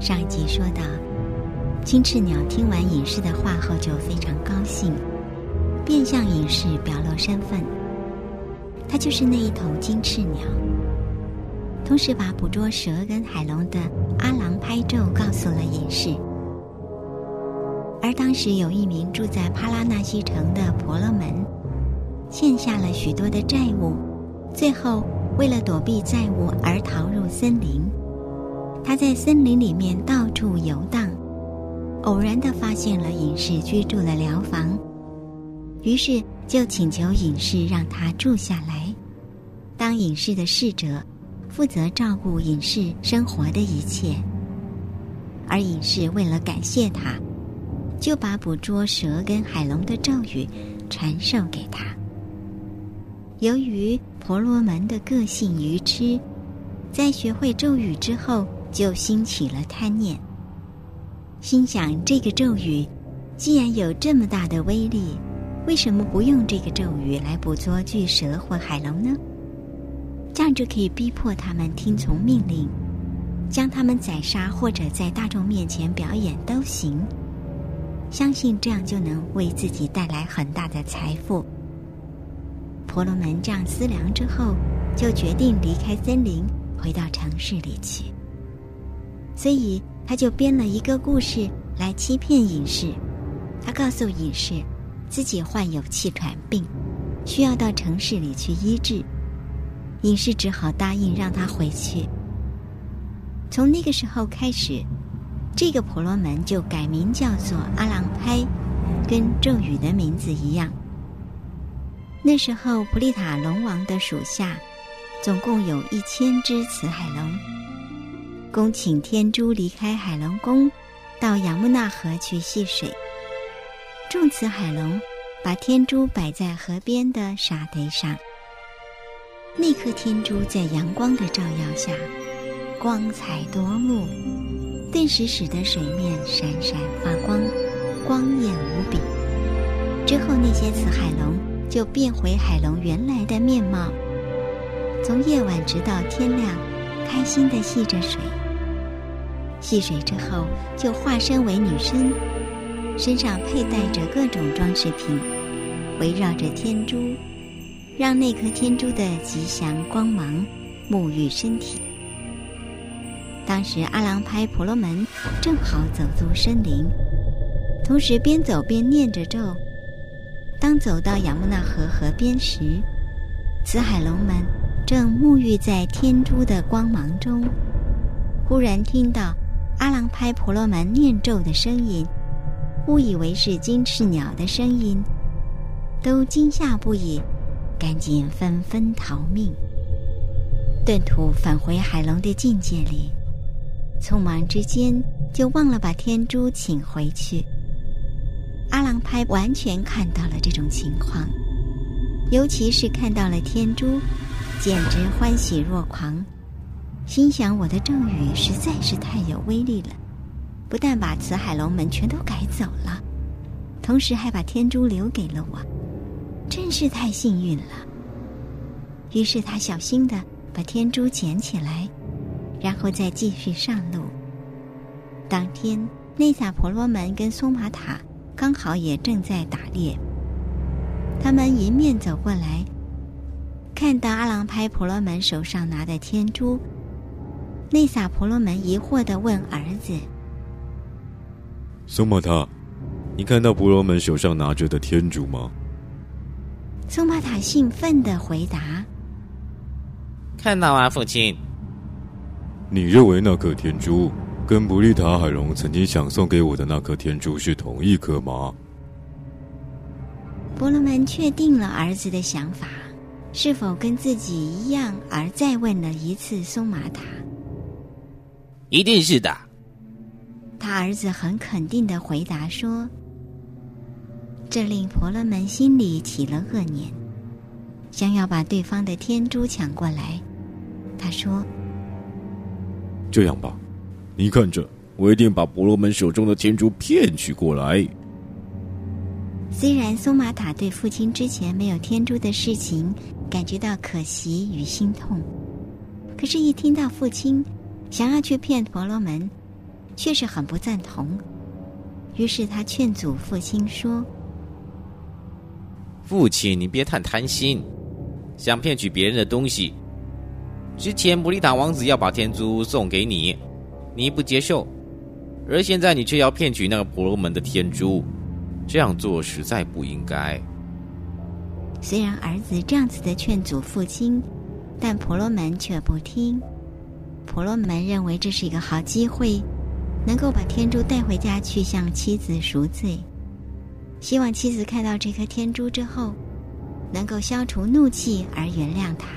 上一集说到，金翅鸟听完隐士的话后就非常高兴，便向隐士表露身份，他就是那一头金翅鸟。同时把捕捉蛇跟海龙的阿郎拍咒告诉了隐士。而当时有一名住在帕拉纳西城的婆罗门，欠下了许多的债务，最后为了躲避债务而逃入森林。他在森林里面到处游荡，偶然的发现了隐士居住的疗房，于是就请求隐士让他住下来，当隐士的侍者，负责照顾隐士生活的一切。而隐士为了感谢他。就把捕捉蛇跟海龙的咒语传授给他。由于婆罗门的个性愚痴，在学会咒语之后，就兴起了贪念，心想这个咒语既然有这么大的威力，为什么不用这个咒语来捕捉巨蛇或海龙呢？这样就可以逼迫他们听从命令，将他们宰杀或者在大众面前表演都行。相信这样就能为自己带来很大的财富。婆罗门这样思量之后，就决定离开森林，回到城市里去。所以他就编了一个故事来欺骗隐士。他告诉隐士，自己患有气喘病，需要到城市里去医治。隐士只好答应让他回去。从那个时候开始。这个婆罗门就改名叫做阿郎拍，跟咒语的名字一样。那时候普利塔龙王的属下总共有一千只雌海龙，恭请天珠离开海龙宫，到雅木纳河去戏水。众慈海龙把天珠摆在河边的沙堆上，那颗天珠在阳光的照耀下，光彩夺目。顿时使得水面闪闪发光，光艳无比。之后，那些雌海龙就变回海龙原来的面貌，从夜晚直到天亮，开心的戏着水。戏水之后，就化身为女生，身上佩戴着各种装饰品，围绕着天珠，让那颗天珠的吉祥光芒沐浴身体。当时阿郎拍婆罗门正好走入森林，同时边走边念着咒。当走到雅木纳河河边时，慈海龙们正沐浴在天珠的光芒中，忽然听到阿郎拍婆罗门念咒的声音，误以为是金翅鸟的声音，都惊吓不已，赶紧纷纷逃命，遁土返回海龙的境界里。匆忙之间，就忘了把天珠请回去。阿郎拍完全看到了这种情况，尤其是看到了天珠，简直欢喜若狂，心想：我的咒语实在是太有威力了，不但把慈海龙们全都赶走了，同时还把天珠留给了我，真是太幸运了。于是他小心的把天珠捡起来。然后再继续上路。当天，内萨婆罗门跟松玛塔刚好也正在打猎。他们迎面走过来，看到阿郎拍婆罗门手上拿的天珠。内萨婆罗门疑惑的问儿子：“松玛塔，你看到婆罗门手上拿着的天珠吗？”松玛塔兴奋的回答：“看到啊，父亲。”你认为那颗天珠跟布利塔海龙曾经想送给我的那颗天珠是同一颗吗？婆罗门确定了儿子的想法，是否跟自己一样，而再问了一次松玛塔。一定是的。他儿子很肯定的回答说：“这令婆罗门心里起了恶念，想要把对方的天珠抢过来。”他说。这样吧，你看着，我一定把婆罗门手中的天珠骗取过来。虽然松玛塔对父亲之前没有天珠的事情感觉到可惜与心痛，可是，一听到父亲想要去骗婆罗门，却是很不赞同。于是他劝阻父亲说：“父亲，你别太贪心，想骗取别人的东西。之前布利塔王子要把天珠送给你，你不接受，而现在你却要骗取那个婆罗门的天珠，这样做实在不应该。”虽然儿子这样子的劝阻父亲，但婆罗门却不听。婆罗门认为这是一个好机会。能够把天珠带回家去向妻子赎罪，希望妻子看到这颗天珠之后，能够消除怒气而原谅他。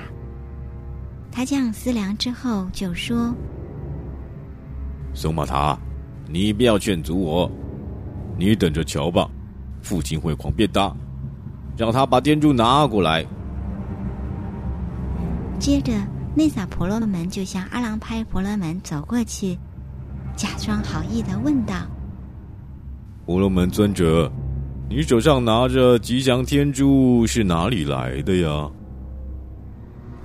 他这样思量之后，就说：“松玛塔，你不要劝阻我，你等着瞧吧，父亲会狂变大，让他把天珠拿过来。”接着，内萨婆罗门就向阿郎拍婆罗门走过去。假装好意的问道：“婆罗门尊者，你手上拿着吉祥天珠是哪里来的呀？”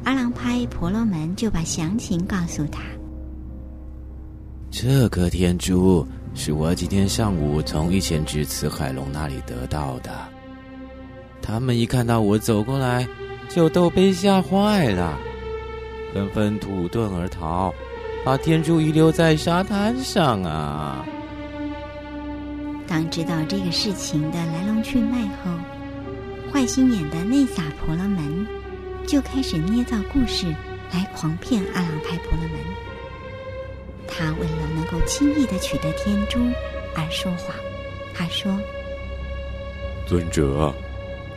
阿郎拍婆罗门就把详情告诉他：“这颗天珠是我今天上午从一前之慈海龙那里得到的。他们一看到我走过来，就都被吓坏了，纷纷土遁而逃。”把天珠遗留在沙滩上啊！当知道这个事情的来龙去脉后，坏心眼的内撒婆罗门就开始捏造故事来狂骗阿朗派婆罗门。他为了能够轻易的取得天珠而说谎。他说：“尊者，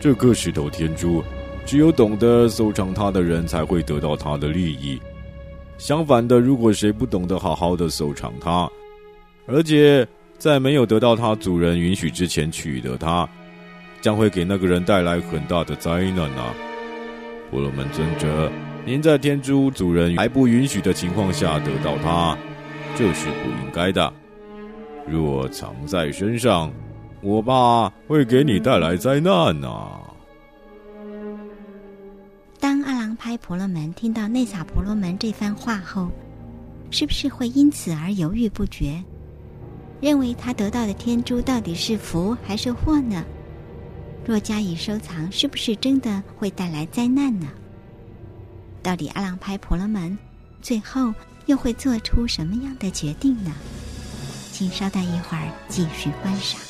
这颗石头天珠，只有懂得收藏它的人才会得到它的利益。”相反的，如果谁不懂得好好的收藏它，而且在没有得到它主人允许之前取得它，将会给那个人带来很大的灾难啊！婆罗门尊者，您在天珠主人还不允许的情况下得到它，这是不应该的。若藏在身上，我怕会给你带来灾难啊！当阿郎拍婆罗门听到内萨婆罗门这番话后，是不是会因此而犹豫不决，认为他得到的天珠到底是福还是祸呢？若加以收藏，是不是真的会带来灾难呢？到底阿郎拍婆罗门最后又会做出什么样的决定呢？请稍待一会儿，继续观赏。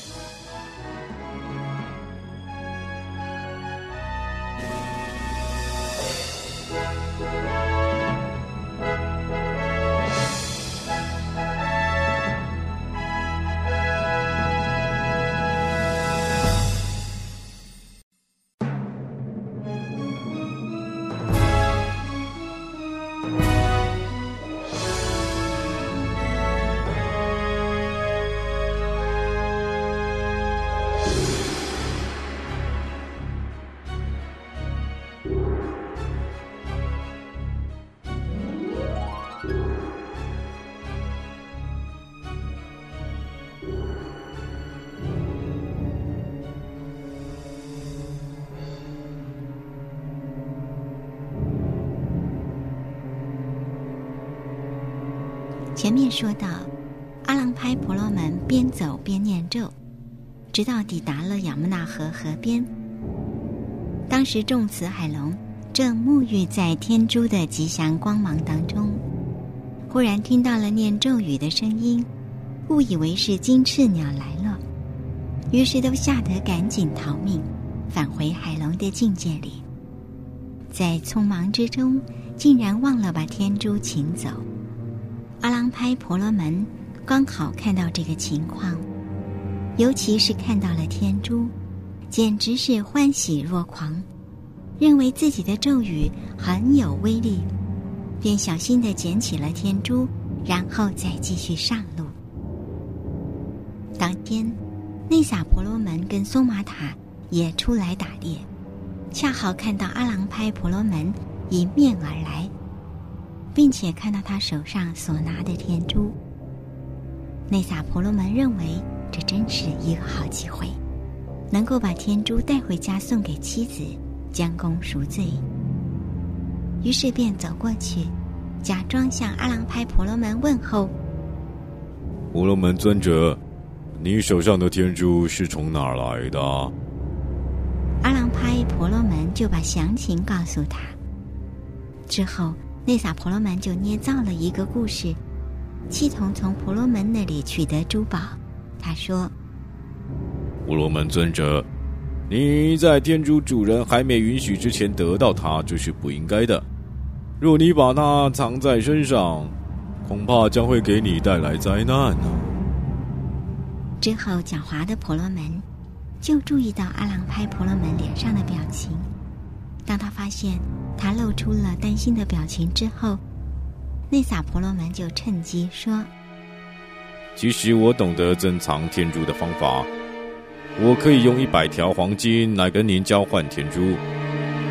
前面说到，阿郎拍婆罗门边走边念咒，直到抵达了雅木纳河河边。当时众慈海龙正沐浴在天珠的吉祥光芒当中，忽然听到了念咒语的声音，误以为是金翅鸟来了，于是都吓得赶紧逃命，返回海龙的境界里。在匆忙之中，竟然忘了把天珠请走。阿郎拍婆罗门刚好看到这个情况，尤其是看到了天珠，简直是欢喜若狂，认为自己的咒语很有威力，便小心的捡起了天珠，然后再继续上路。当天，内萨婆罗门跟松玛塔也出来打猎，恰好看到阿郎拍婆罗门迎面而来。并且看到他手上所拿的天珠，内萨婆罗门认为这真是一个好机会，能够把天珠带回家送给妻子，将功赎罪。于是便走过去，假装向阿郎拍婆罗门问候：“婆罗门尊者，你手上的天珠是从哪儿来的？阿郎拍婆罗门就把详情告诉他。之后，内萨婆罗门就捏造了一个故事，系统从婆罗门那里取得珠宝。他说：“婆罗门尊者，你在天珠主人还没允许之前得到它，这是不应该的。若你把它藏在身上。”恐怕将会给你带来灾难呢。之后，狡猾的婆罗门就注意到阿郎拍婆罗门脸上的表情。当他发现他露出了担心的表情之后，那萨婆罗门就趁机说：“其实我懂得珍藏天珠的方法，我可以用一百条黄金来跟您交换天珠，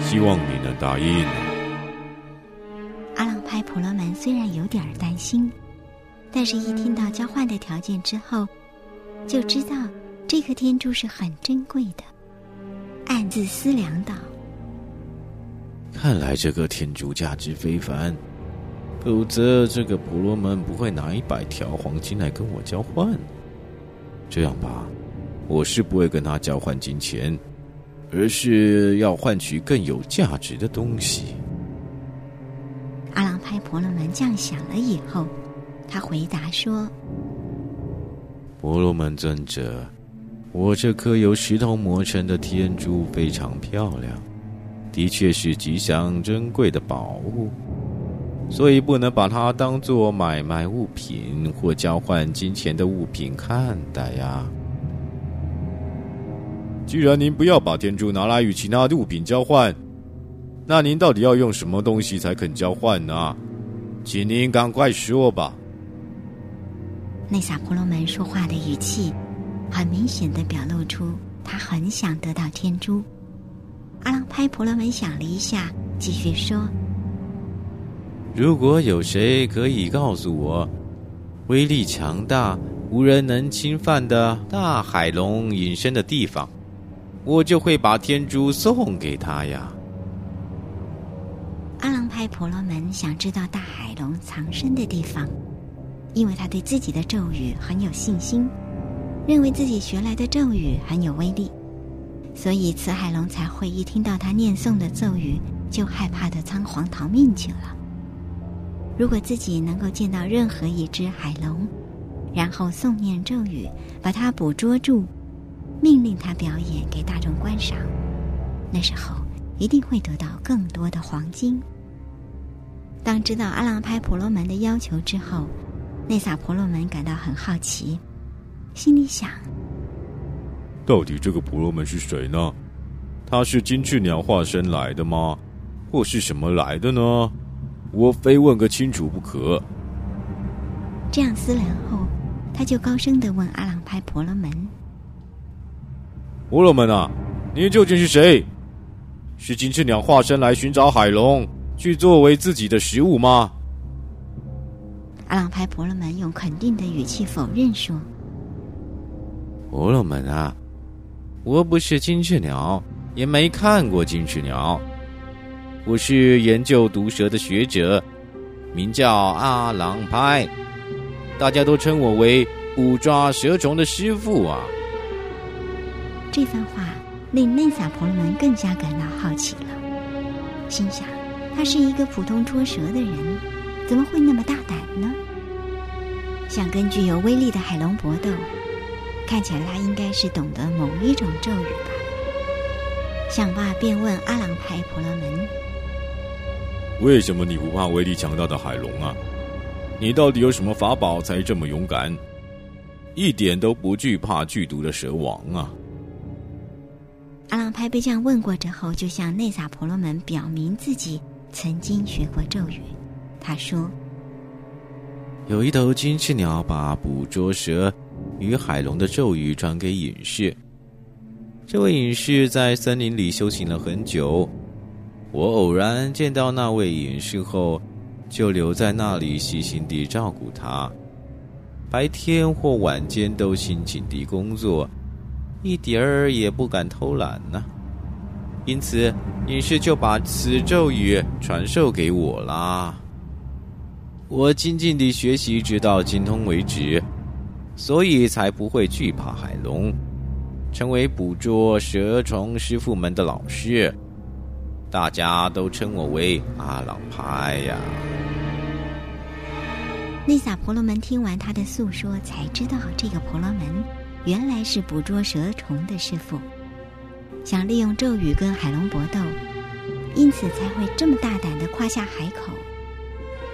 希望你能答应。”阿郎派婆罗门虽然有点担心，但是一听到交换的条件之后，就知道这颗天珠是很珍贵的，暗自思量道：“看来这个天珠价值非凡，否则这个婆罗门不会拿一百条黄金来跟我交换。这样吧，我是不会跟他交换金钱，而是要换取更有价值的东西。”阿郎拍婆罗门这样想了以后，他回答说：“婆罗门尊者，我这颗由石头磨成的天珠非常漂亮，的确是吉祥珍贵的宝物，所以不能把它当做买卖物品或交换金钱的物品看待呀。既然您不要把天珠拿来与其他的物品交换。”那您到底要用什么东西才肯交换呢？请您赶快说吧。内萨婆罗门说话的语气，很明显的表露出他很想得到天珠。阿郎拍婆罗门想了一下，继续说：“如果有谁可以告诉我，威力强大、无人能侵犯的大海龙隐身的地方，我就会把天珠送给他呀。”阿郎拍婆罗门想知道大海龙藏身的地方，因为他对自己的咒语很有信心，认为自己学来的咒语很有威力，所以慈海龙才会一听到他念诵的咒语就害怕的仓皇逃命去了。如果自己能够见到任何一只海龙，然后诵念咒语，把它捕捉住，命令它表演给大众观赏，那时候一定会得到更多的黄金。当知道阿郎拍婆罗门的要求之后，内萨婆罗门感到很好奇，心里想：到底这个婆罗门是谁呢？他是金翅鸟化身来的吗？或是什么来的呢？我非问个清楚不可。这样思量后，他就高声的问阿朗派婆罗门：“婆罗门啊，你究竟是谁？是金翅鸟化身来寻找海龙？”去作为自己的食物吗？阿朗派婆罗门用肯定的语气否认说：“婆罗门啊，我不是金翅鸟，也没看过金翅鸟。我是研究毒蛇的学者，名叫阿郎派，大家都称我为捕抓蛇虫的师傅啊。”这番话令内萨婆罗门更加感到好奇了，心想。他是一个普通捉蛇的人，怎么会那么大胆呢？想跟具有威力的海龙搏斗，看起来他应该是懂得某一种咒语吧。想罢，便问阿郎派婆罗门：“为什么你不怕威力强大的海龙啊？你到底有什么法宝才这么勇敢，一点都不惧怕剧毒的蛇王啊？”阿郎派被这样问过之后，就向内萨婆罗门表明自己。曾经学过咒语，他说：“有一头金翅鸟把捕捉蛇与海龙的咒语传给隐士。这位隐士在森林里修行了很久。我偶然见到那位隐士后，就留在那里细心地照顾他，白天或晚间都辛勤地工作，一点儿也不敢偷懒呢。”因此，隐士就把此咒语传授给我啦。我静静地学习，直到精通为止。所以才不会惧怕海龙，成为捕捉蛇虫师傅们的老师。大家都称我为阿朗派呀。内萨婆罗门听完他的诉说，才知道这个婆罗门原来是捕捉蛇虫的师傅，想利用咒语跟海龙搏斗，因此才会这么大胆的夸下海口。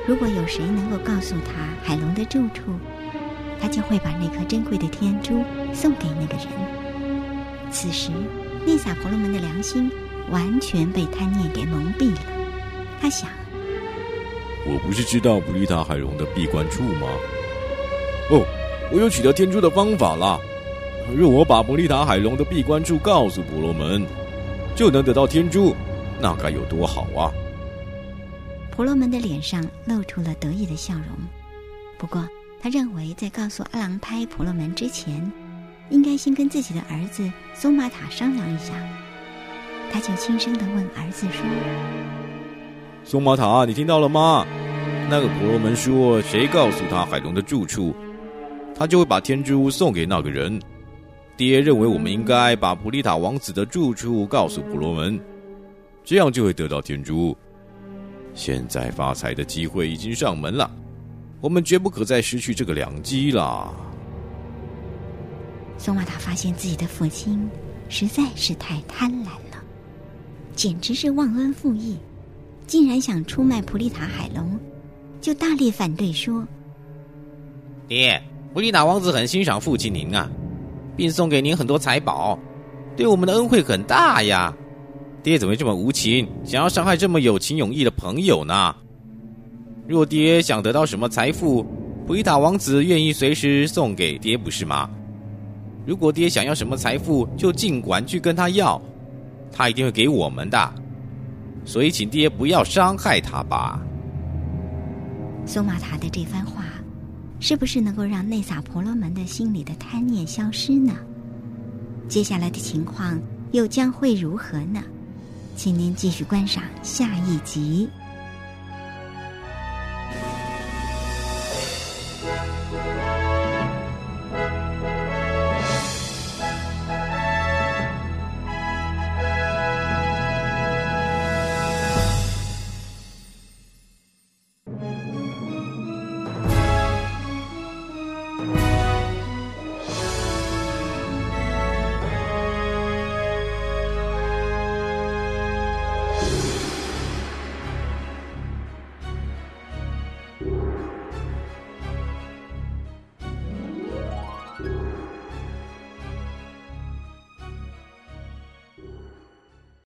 如果有谁能够告诉他海龙的住处，他就会把那颗珍贵的天珠送给那个人。此时，内萨婆罗门的良心完全被贪念给蒙蔽了，他想。我不是知道普利塔海龙的闭关处吗？哦，我有取得天珠的方法啦！若我把普利塔海龙的闭关处告诉婆罗门，就能得到天珠，那该有多好啊！婆罗门的脸上露出了得意的笑容。不过，他认为在告诉阿郎拍婆罗门之前，应该先跟自己的儿子松玛塔商量一下。他就轻声的问儿子说。松玛塔，你听到了吗？那个婆罗门说，谁告诉他海龙的住处，他就会把天珠送给那个人。爹认为我们应该把普利塔王子的住处告诉婆罗门，这样就会得到天珠。现在发财的机会已经上门了，我们绝不可再失去这个良机了。索玛塔发现自己的父亲实在是太贪婪了，简直是忘恩负义。竟然想出卖普利塔海龙，就大力反对说：“爹，普利塔王子很欣赏父亲您啊，并送给您很多财宝，对我们的恩惠很大呀。爹怎么这么无情，想要伤害这么有情有义的朋友呢？若爹想得到什么财富，普利塔王子愿意随时送给爹，不是吗？如果爹想要什么财富，就尽管去跟他要，他一定会给我们的。”所以，请爹不要伤害他吧。苏玛塔的这番话，是不是能够让内萨婆罗门的心里的贪念消失呢？接下来的情况又将会如何呢？请您继续观赏下一集。